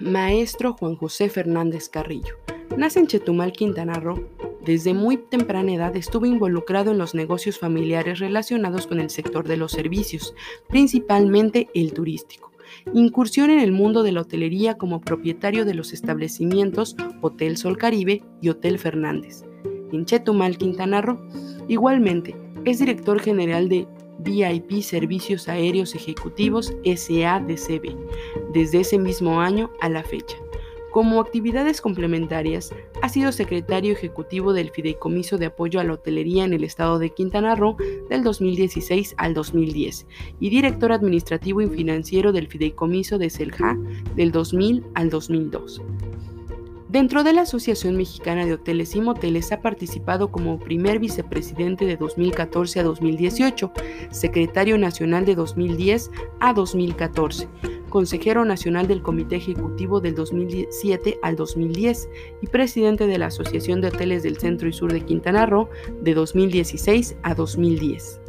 Maestro Juan José Fernández Carrillo. Nace en Chetumal, Quintana Roo. Desde muy temprana edad estuvo involucrado en los negocios familiares relacionados con el sector de los servicios, principalmente el turístico. Incursión en el mundo de la hotelería como propietario de los establecimientos Hotel Sol Caribe y Hotel Fernández. En Chetumal, Quintana Roo. Igualmente, es director general de VIP Servicios Aéreos Ejecutivos SADCB desde ese mismo año a la fecha. Como actividades complementarias, ha sido secretario ejecutivo del Fideicomiso de Apoyo a la Hotelería en el estado de Quintana Roo del 2016 al 2010 y director administrativo y financiero del Fideicomiso de Selja del 2000 al 2002. Dentro de la Asociación Mexicana de Hoteles y Moteles ha participado como primer vicepresidente de 2014 a 2018, secretario nacional de 2010 a 2014, consejero nacional del Comité Ejecutivo del 2007 al 2010 y presidente de la Asociación de Hoteles del Centro y Sur de Quintana Roo de 2016 a 2010.